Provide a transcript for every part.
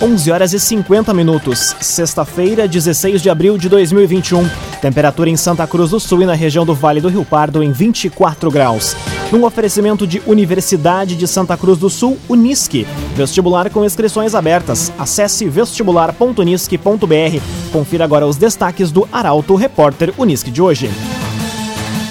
11 horas e 50 minutos, sexta-feira, 16 de abril de 2021. Temperatura em Santa Cruz do Sul e na região do Vale do Rio Pardo em 24 graus. Num oferecimento de Universidade de Santa Cruz do Sul, Unisque. Vestibular com inscrições abertas. Acesse vestibular.unisque.br. Confira agora os destaques do Arauto Repórter Unisque de hoje.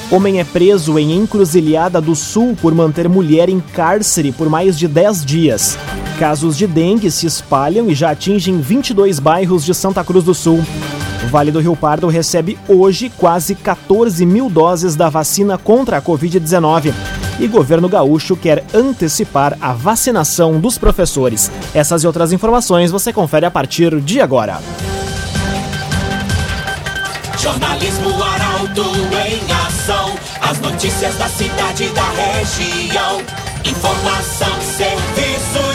Homem é preso em Encruzilhada do Sul por manter mulher em cárcere por mais de 10 dias. Casos de dengue se espalham e já atingem 22 bairros de Santa Cruz do Sul. Vale do Rio Pardo recebe hoje quase 14 mil doses da vacina contra a Covid-19. E governo gaúcho quer antecipar a vacinação dos professores. Essas e outras informações você confere a partir de agora. Jornalismo Arauto em ação. As notícias da cidade e da região. Informação, serviço.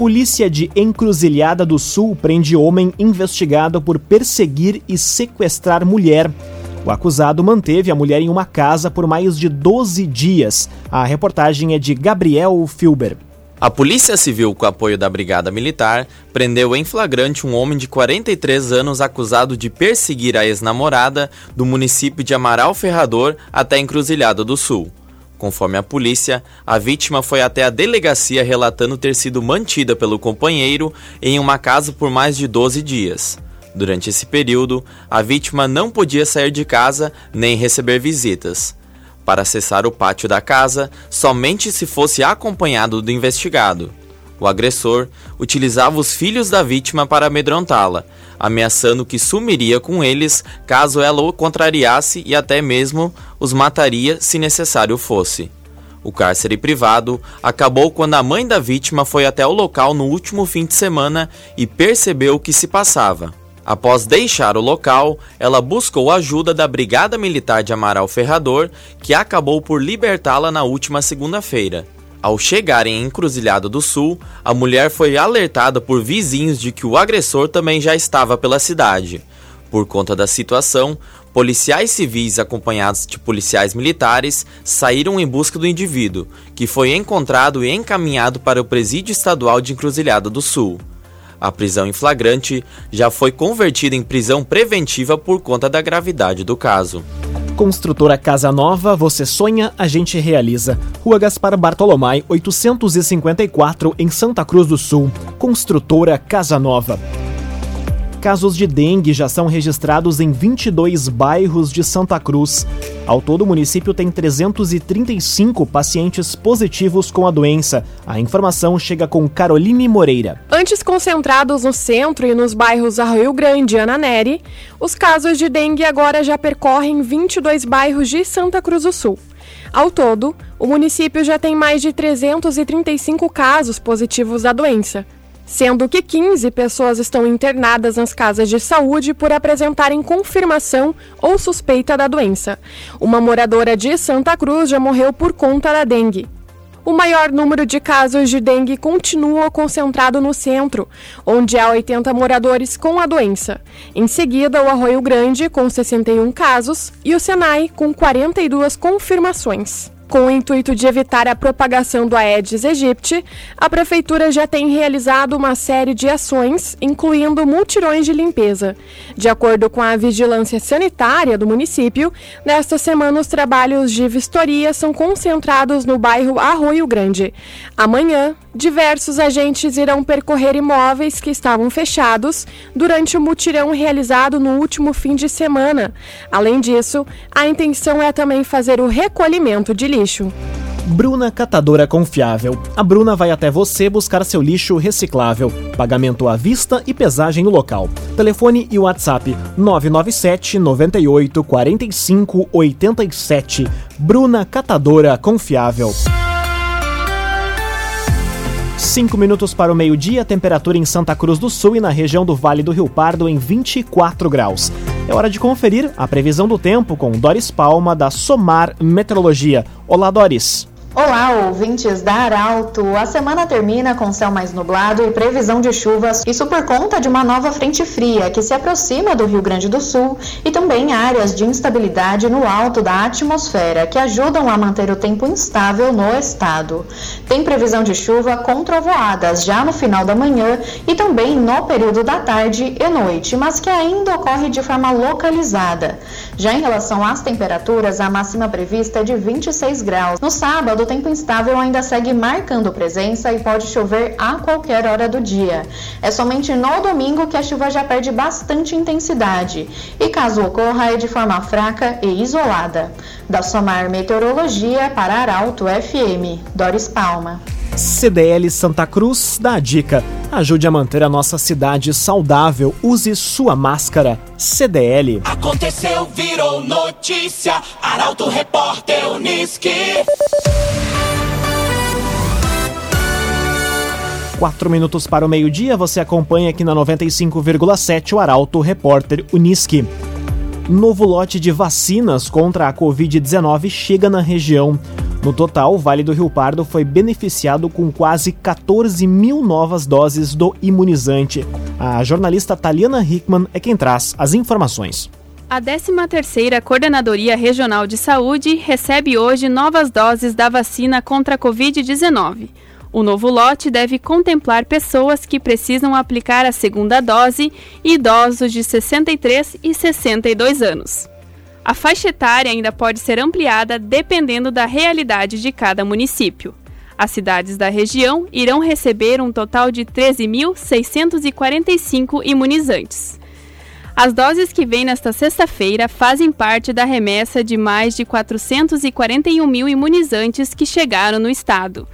Polícia de Encruzilhada do Sul prende homem investigado por perseguir e sequestrar mulher. O acusado manteve a mulher em uma casa por mais de 12 dias. A reportagem é de Gabriel Filber. A Polícia Civil, com apoio da Brigada Militar, prendeu em flagrante um homem de 43 anos acusado de perseguir a ex-namorada do município de Amaral Ferrador até Encruzilhada do Sul. Conforme a polícia, a vítima foi até a delegacia relatando ter sido mantida pelo companheiro em uma casa por mais de 12 dias. Durante esse período, a vítima não podia sair de casa nem receber visitas. Para acessar o pátio da casa, somente se fosse acompanhado do investigado. O agressor utilizava os filhos da vítima para amedrontá-la, ameaçando que sumiria com eles caso ela o contrariasse e até mesmo os mataria se necessário fosse. O cárcere privado acabou quando a mãe da vítima foi até o local no último fim de semana e percebeu o que se passava. Após deixar o local, ela buscou ajuda da Brigada Militar de Amaral Ferrador, que acabou por libertá-la na última segunda-feira. Ao chegar em Encruzilhada do Sul, a mulher foi alertada por vizinhos de que o agressor também já estava pela cidade. Por conta da situação, policiais civis acompanhados de policiais militares saíram em busca do indivíduo, que foi encontrado e encaminhado para o Presídio Estadual de Encruzilhada do Sul. A prisão em flagrante já foi convertida em prisão preventiva por conta da gravidade do caso. Construtora Casa Nova, você sonha, a gente realiza. Rua Gaspar Bartolomai, 854, em Santa Cruz do Sul. Construtora Casa Nova. Casos de dengue já são registrados em 22 bairros de Santa Cruz. Ao todo, o município tem 335 pacientes positivos com a doença. A informação chega com Caroline Moreira. Antes concentrados no centro e nos bairros Arroio Grande e Ananeri, os casos de dengue agora já percorrem 22 bairros de Santa Cruz do Sul. Ao todo, o município já tem mais de 335 casos positivos da doença, sendo que 15 pessoas estão internadas nas casas de saúde por apresentarem confirmação ou suspeita da doença. Uma moradora de Santa Cruz já morreu por conta da dengue. O maior número de casos de dengue continua concentrado no centro, onde há 80 moradores com a doença. Em seguida, o Arroio Grande, com 61 casos, e o Senai, com 42 confirmações. Com o intuito de evitar a propagação do Aedes aegypti, a Prefeitura já tem realizado uma série de ações, incluindo mutirões de limpeza. De acordo com a Vigilância Sanitária do município, nesta semana os trabalhos de vistoria são concentrados no bairro Arroio Grande. Amanhã, diversos agentes irão percorrer imóveis que estavam fechados durante o mutirão realizado no último fim de semana. Além disso, a intenção é também fazer o recolhimento de lixo lixo. Bruna Catadora Confiável. A Bruna vai até você buscar seu lixo reciclável. Pagamento à vista e pesagem no local. Telefone e WhatsApp 997 98 45 87. Bruna Catadora Confiável. 5 minutos para o meio-dia, temperatura em Santa Cruz do Sul e na região do Vale do Rio Pardo em 24 graus. É hora de conferir a previsão do tempo com Doris Palma da Somar Meteorologia. Olá, Doris. Olá, ouvintes da Arauto. A semana termina com céu mais nublado e previsão de chuvas, isso por conta de uma nova frente fria que se aproxima do Rio Grande do Sul e também áreas de instabilidade no alto da atmosfera que ajudam a manter o tempo instável no estado. Tem previsão de chuva com trovoadas já no final da manhã e também no período da tarde e noite, mas que ainda ocorre de forma localizada. Já em relação às temperaturas, a máxima prevista é de 26 graus. No sábado, o tempo instável ainda segue marcando presença e pode chover a qualquer hora do dia. É somente no domingo que a chuva já perde bastante intensidade e, caso ocorra, é de forma fraca e isolada. Da Somar Meteorologia para Arauto FM, Doris Palma. CDL Santa Cruz dá a dica. Ajude a manter a nossa cidade saudável. Use sua máscara. CDL. Aconteceu, virou notícia. Arauto Repórter Uniski. Quatro minutos para o meio-dia, você acompanha aqui na 95,7 o Arauto Repórter Uniski. Novo lote de vacinas contra a Covid-19 chega na região. No total, o Vale do Rio Pardo foi beneficiado com quase 14 mil novas doses do imunizante. A jornalista Taliana Hickman é quem traz as informações. A 13ª Coordenadoria Regional de Saúde recebe hoje novas doses da vacina contra a Covid-19. O novo lote deve contemplar pessoas que precisam aplicar a segunda dose e idosos de 63 e 62 anos. A faixa etária ainda pode ser ampliada dependendo da realidade de cada município. As cidades da região irão receber um total de 13.645 imunizantes. As doses que vêm nesta sexta-feira fazem parte da remessa de mais de 441 mil imunizantes que chegaram no estado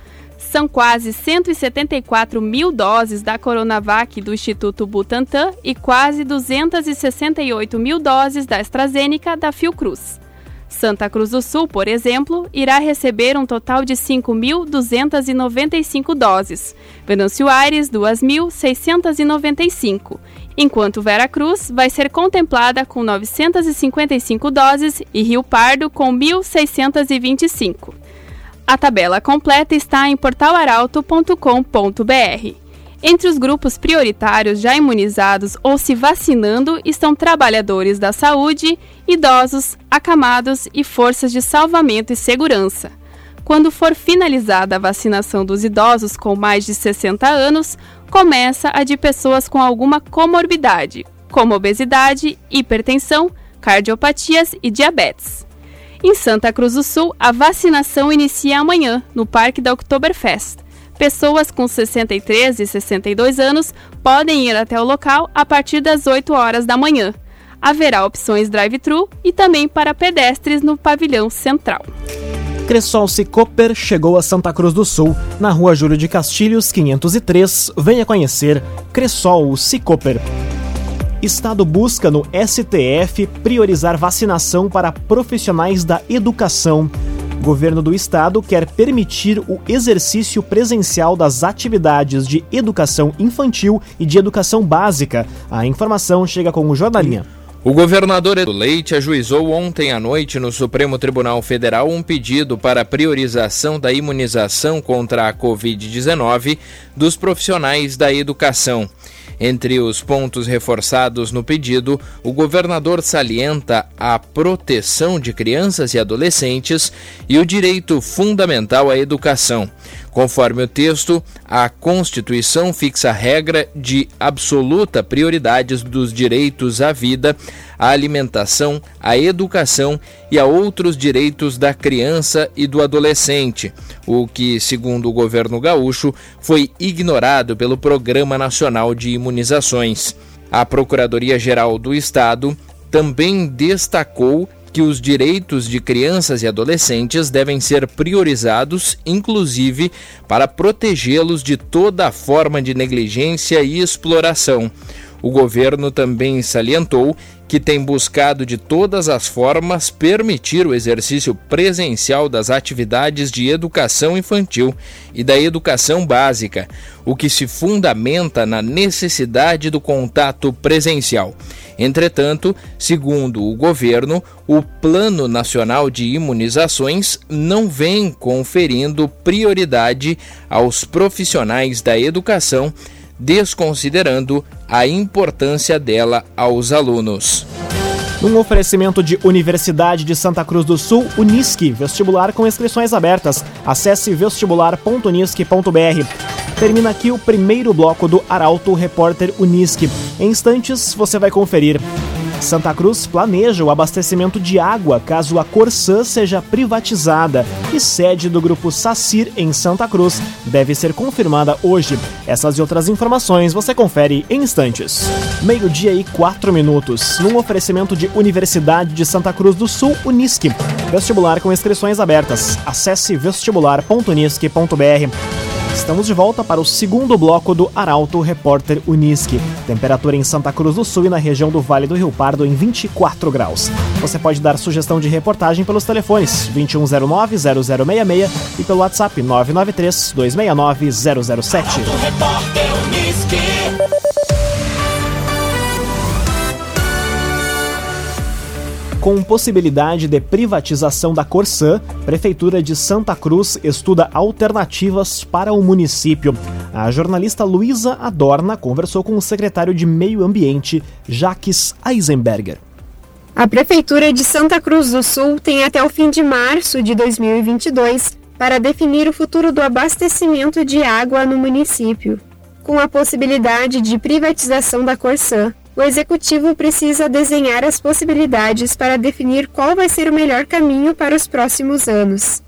são quase 174 mil doses da Coronavac do Instituto Butantan e quase 268 mil doses da AstraZeneca da Fiocruz. Santa Cruz do Sul, por exemplo, irá receber um total de 5.295 doses, Venâncio Aires 2.695, enquanto Vera Cruz vai ser contemplada com 955 doses e Rio Pardo com 1.625. A tabela completa está em portalaralto.com.br. Entre os grupos prioritários já imunizados ou se vacinando estão trabalhadores da saúde, idosos, acamados e forças de salvamento e segurança. Quando for finalizada a vacinação dos idosos com mais de 60 anos, começa a de pessoas com alguma comorbidade, como obesidade, hipertensão, cardiopatias e diabetes. Em Santa Cruz do Sul, a vacinação inicia amanhã, no Parque da Oktoberfest. Pessoas com 63 e 62 anos podem ir até o local a partir das 8 horas da manhã. Haverá opções drive-thru e também para pedestres no pavilhão central. Cressol Cicoper chegou a Santa Cruz do Sul, na rua Júlio de Castilhos, 503. Venha conhecer Cressol Cicoper. Estado busca no STF priorizar vacinação para profissionais da educação. Governo do Estado quer permitir o exercício presencial das atividades de educação infantil e de educação básica. A informação chega com o Jornalinha. O governador Edu Leite ajuizou ontem à noite no Supremo Tribunal Federal um pedido para priorização da imunização contra a Covid-19 dos profissionais da educação. Entre os pontos reforçados no pedido, o governador salienta a proteção de crianças e adolescentes e o direito fundamental à educação. Conforme o texto, a Constituição fixa a regra de absoluta prioridade dos direitos à vida, à alimentação, à educação e a outros direitos da criança e do adolescente, o que, segundo o governo gaúcho, foi ignorado pelo Programa Nacional de Imunizações. A Procuradoria-Geral do Estado também destacou que os direitos de crianças e adolescentes devem ser priorizados, inclusive para protegê-los de toda forma de negligência e exploração. O governo também salientou que tem buscado de todas as formas permitir o exercício presencial das atividades de educação infantil e da educação básica, o que se fundamenta na necessidade do contato presencial. Entretanto, segundo o governo, o Plano Nacional de Imunizações não vem conferindo prioridade aos profissionais da educação desconsiderando a importância dela aos alunos. Num oferecimento de Universidade de Santa Cruz do Sul, Unisque, vestibular com inscrições abertas. Acesse vestibular.unisque.br. Termina aqui o primeiro bloco do Arauto Repórter Unisque. Em instantes, você vai conferir. Santa Cruz planeja o abastecimento de água caso a Corsã seja privatizada e sede do grupo Sacir em Santa Cruz deve ser confirmada hoje. Essas e outras informações você confere em instantes. Meio-dia e quatro minutos, num oferecimento de Universidade de Santa Cruz do Sul, Unisque. Vestibular com inscrições abertas. Acesse vestibular.unisque.br. Estamos de volta para o segundo bloco do Arauto Repórter Unisque. Temperatura em Santa Cruz do Sul e na região do Vale do Rio Pardo em 24 graus. Você pode dar sugestão de reportagem pelos telefones 2109-0066 e pelo WhatsApp 993-269-007. Com possibilidade de privatização da Corsã, Prefeitura de Santa Cruz estuda alternativas para o município. A jornalista Luísa Adorna conversou com o secretário de Meio Ambiente, Jaques Eisenberger. A Prefeitura de Santa Cruz do Sul tem até o fim de março de 2022 para definir o futuro do abastecimento de água no município, com a possibilidade de privatização da Corsã o executivo precisa desenhar as possibilidades para definir qual vai ser o melhor caminho para os próximos anos.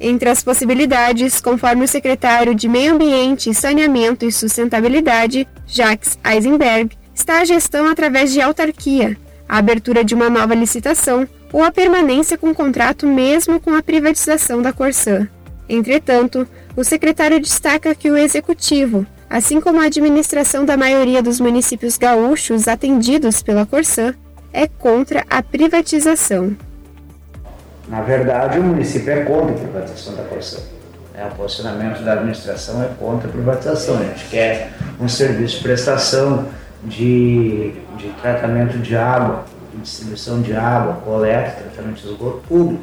Entre as possibilidades, conforme o secretário de Meio Ambiente, Saneamento e Sustentabilidade, Jacques Eisenberg, está a gestão através de autarquia, a abertura de uma nova licitação ou a permanência com contrato mesmo com a privatização da Corsã. Entretanto, o secretário destaca que o executivo, assim como a administração da maioria dos municípios gaúchos atendidos pela Corsã, é contra a privatização. Na verdade, o município é contra a privatização da Corsã. É, o posicionamento da administração é contra a privatização. A gente quer um serviço de prestação de, de tratamento de água, distribuição de água, coleta, tratamento de esgoto público.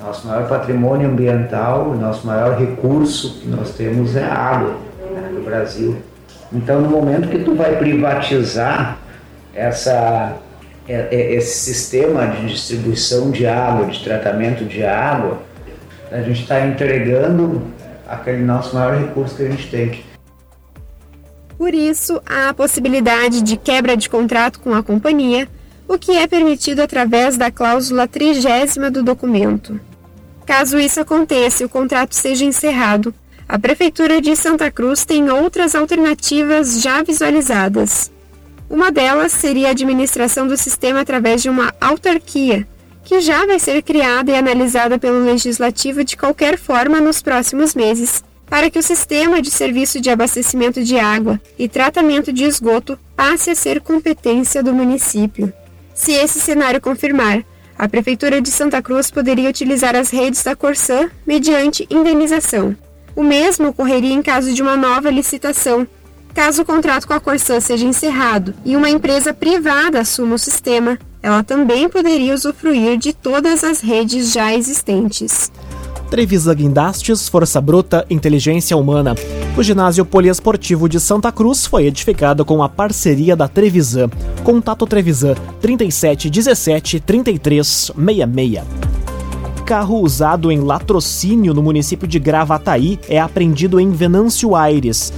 Nosso maior patrimônio ambiental, nosso maior recurso que nós temos é a água Brasil. Então, no momento que tu vai privatizar essa, é, é, esse sistema de distribuição de água, de tratamento de água, a gente está entregando aquele nosso maior recurso que a gente tem. Por isso, há a possibilidade de quebra de contrato com a companhia, o que é permitido através da cláusula trigésima do documento. Caso isso aconteça e o contrato seja encerrado, a Prefeitura de Santa Cruz tem outras alternativas já visualizadas. Uma delas seria a administração do sistema através de uma autarquia, que já vai ser criada e analisada pelo Legislativo de qualquer forma nos próximos meses, para que o sistema de serviço de abastecimento de água e tratamento de esgoto passe a ser competência do município. Se esse cenário confirmar, a Prefeitura de Santa Cruz poderia utilizar as redes da Corsã mediante indenização. O mesmo ocorreria em caso de uma nova licitação. Caso o contrato com a Corsã seja encerrado e uma empresa privada assuma o sistema, ela também poderia usufruir de todas as redes já existentes. Trevisa Guindastes, Força Bruta, Inteligência Humana. O ginásio poliesportivo de Santa Cruz foi edificado com a parceria da Trevisan. Contato Trevisan 37 17 33 66 carro usado em latrocínio no município de Gravataí é apreendido em Venâncio Aires.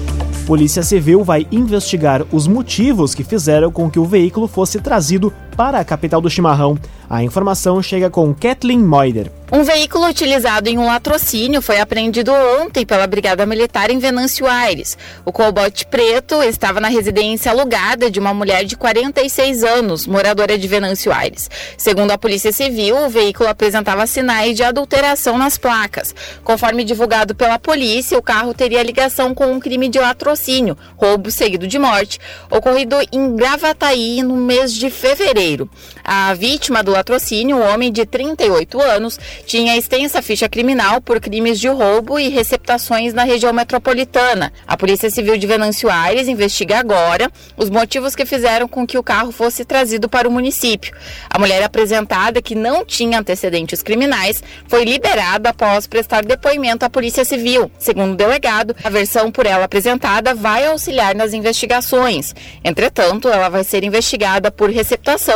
Polícia Civil vai investigar os motivos que fizeram com que o veículo fosse trazido para a capital do chimarrão. A informação chega com Kathleen Moider. Um veículo utilizado em um latrocínio foi apreendido ontem pela Brigada Militar em Venâncio Aires. O colbote preto estava na residência alugada de uma mulher de 46 anos, moradora de Venâncio Aires. Segundo a Polícia Civil, o veículo apresentava sinais de adulteração nas placas. Conforme divulgado pela polícia, o carro teria ligação com um crime de latrocínio, roubo seguido de morte, ocorrido em Gravataí no mês de fevereiro. A vítima do latrocínio, um homem de 38 anos, tinha extensa ficha criminal por crimes de roubo e receptações na região metropolitana. A Polícia Civil de Venâncio Aires investiga agora os motivos que fizeram com que o carro fosse trazido para o município. A mulher apresentada, que não tinha antecedentes criminais, foi liberada após prestar depoimento à Polícia Civil. Segundo o delegado, a versão por ela apresentada vai auxiliar nas investigações. Entretanto, ela vai ser investigada por receptação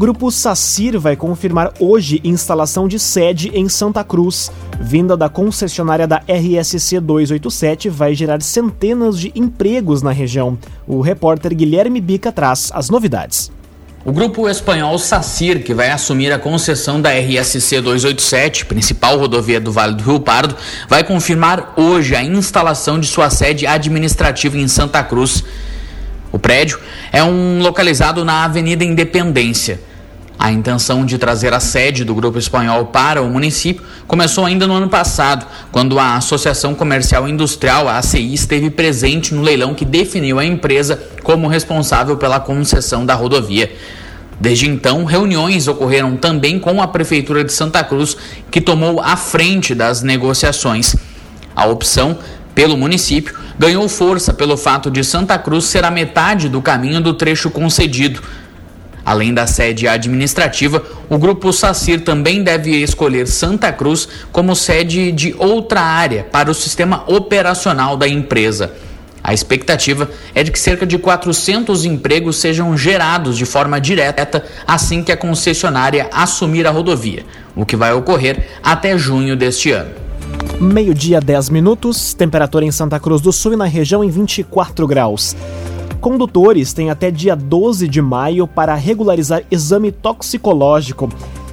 Grupo Sacir vai confirmar hoje instalação de sede em Santa Cruz. Vinda da concessionária da RSC 287 vai gerar centenas de empregos na região. O repórter Guilherme Bica traz as novidades. O grupo espanhol Sacir, que vai assumir a concessão da RSC 287, principal rodovia do Vale do Rio Pardo, vai confirmar hoje a instalação de sua sede administrativa em Santa Cruz. O prédio é um localizado na Avenida Independência. A intenção de trazer a sede do grupo espanhol para o município começou ainda no ano passado, quando a Associação Comercial Industrial, a ACI, esteve presente no leilão que definiu a empresa como responsável pela concessão da rodovia. Desde então, reuniões ocorreram também com a Prefeitura de Santa Cruz, que tomou a frente das negociações. A opção pelo município ganhou força pelo fato de Santa Cruz ser a metade do caminho do trecho concedido. Além da sede administrativa, o grupo Sacir também deve escolher Santa Cruz como sede de outra área para o sistema operacional da empresa. A expectativa é de que cerca de 400 empregos sejam gerados de forma direta assim que a concessionária assumir a rodovia, o que vai ocorrer até junho deste ano. Meio-dia, 10 minutos, temperatura em Santa Cruz do Sul e na região em 24 graus. Condutores têm até dia 12 de maio para regularizar exame toxicológico.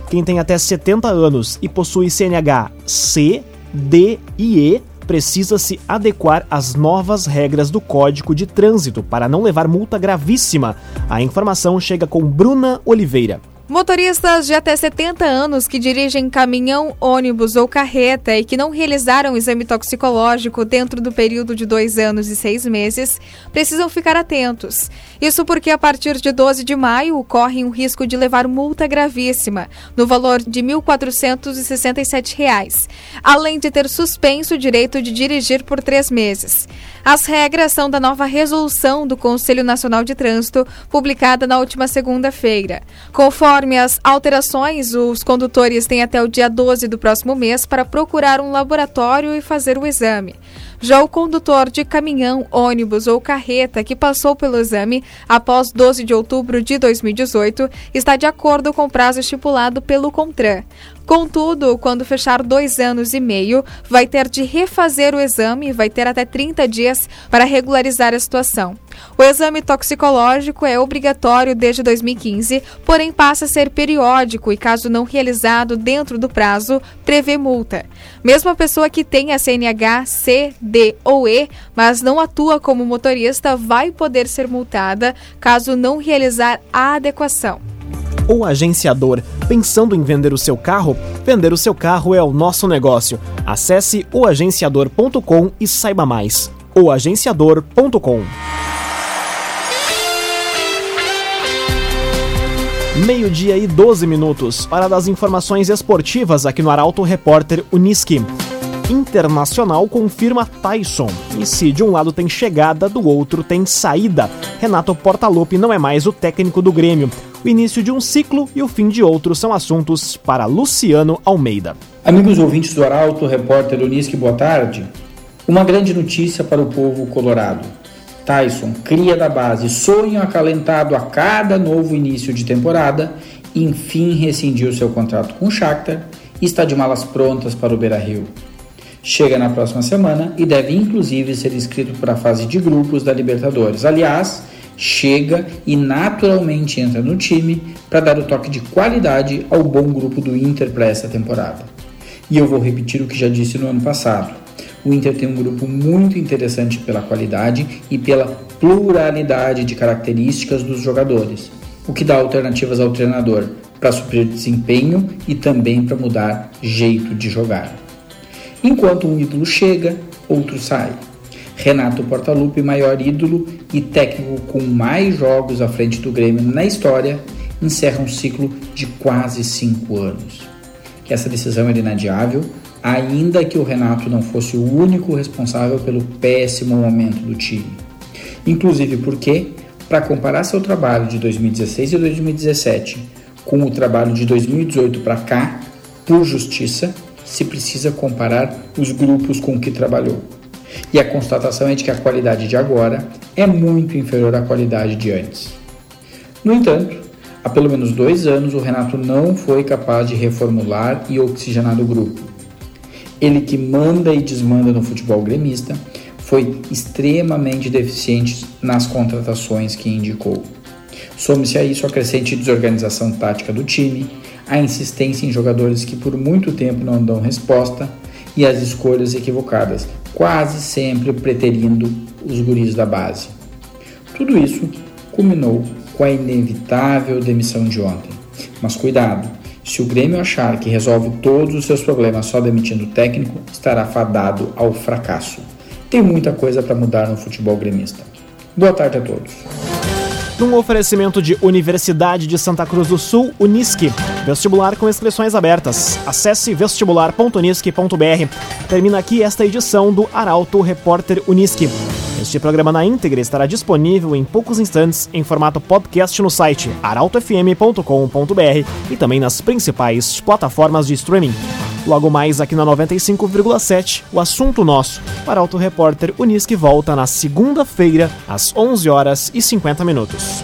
Quem tem até 70 anos e possui CNH C, D e E precisa se adequar às novas regras do Código de Trânsito para não levar multa gravíssima. A informação chega com Bruna Oliveira. Motoristas de até 70 anos que dirigem caminhão, ônibus ou carreta e que não realizaram exame toxicológico dentro do período de dois anos e seis meses precisam ficar atentos. Isso porque a partir de 12 de maio correm o risco de levar multa gravíssima, no valor de R$ 1.467, além de ter suspenso o direito de dirigir por três meses. As regras são da nova resolução do Conselho Nacional de Trânsito, publicada na última segunda-feira. Conforme Conforme as alterações, os condutores têm até o dia 12 do próximo mês para procurar um laboratório e fazer o exame. Já o condutor de caminhão, ônibus ou carreta que passou pelo exame após 12 de outubro de 2018 está de acordo com o prazo estipulado pelo CONTRAN. Contudo, quando fechar dois anos e meio, vai ter de refazer o exame e vai ter até 30 dias para regularizar a situação. O exame toxicológico é obrigatório desde 2015, porém passa a ser periódico e, caso não realizado dentro do prazo, prevê multa. Mesmo a pessoa que tem a CNH C, D ou E, mas não atua como motorista, vai poder ser multada caso não realizar a adequação ou agenciador. Pensando em vender o seu carro? Vender o seu carro é o nosso negócio. Acesse oagenciador.com e saiba mais. oagenciador.com Meio-dia e 12 minutos para das informações esportivas aqui no Arauto Repórter Uniski. Internacional confirma Tyson. E se de um lado tem chegada, do outro tem saída. Renato Portaluppi não é mais o técnico do Grêmio. O início de um ciclo e o fim de outro são assuntos para Luciano Almeida. Amigos ouvintes do Arauto, repórter Unisque, boa tarde. Uma grande notícia para o povo colorado. Tyson, cria da base, sonho acalentado a cada novo início de temporada, enfim rescindiu seu contrato com o Shakhtar e está de malas prontas para o Beira-Rio. Chega na próxima semana e deve inclusive ser inscrito para a fase de grupos da Libertadores. Aliás, chega e naturalmente entra no time para dar o toque de qualidade ao bom grupo do Inter para essa temporada. E eu vou repetir o que já disse no ano passado. O Inter tem um grupo muito interessante pela qualidade e pela pluralidade de características dos jogadores, o que dá alternativas ao treinador para suprir desempenho e também para mudar jeito de jogar. Enquanto um ídolo chega, outro sai. Renato Portaluppi, maior ídolo e técnico com mais jogos à frente do Grêmio na história, encerra um ciclo de quase cinco anos. Essa decisão era inadiável, ainda que o Renato não fosse o único responsável pelo péssimo momento do time. Inclusive porque, para comparar seu trabalho de 2016 e 2017 com o trabalho de 2018 para cá, por justiça, se precisa comparar os grupos com que trabalhou. E a constatação é de que a qualidade de agora é muito inferior à qualidade de antes. No entanto, há pelo menos dois anos o Renato não foi capaz de reformular e oxigenar o grupo. Ele que manda e desmanda no futebol gremista, foi extremamente deficiente nas contratações que indicou. Some-se a isso a crescente desorganização tática do time, a insistência em jogadores que por muito tempo não dão resposta e as escolhas equivocadas, quase sempre preterindo os guris da base. Tudo isso culminou com a inevitável demissão de ontem. Mas cuidado, se o Grêmio achar que resolve todos os seus problemas só demitindo o técnico, estará fadado ao fracasso. Tem muita coisa para mudar no futebol gremista. Boa tarde a todos. Num oferecimento de Universidade de Santa Cruz do Sul, Unisque. Vestibular com inscrições abertas. Acesse vestibular.unisque.br. Termina aqui esta edição do Arauto Repórter Unisque. Este programa na íntegra estará disponível em poucos instantes em formato podcast no site arautofm.com.br e também nas principais plataformas de streaming. Logo mais aqui na 95,7, o assunto nosso. Para Auto Repórter Unisque volta na segunda-feira, às 11 horas e 50 minutos.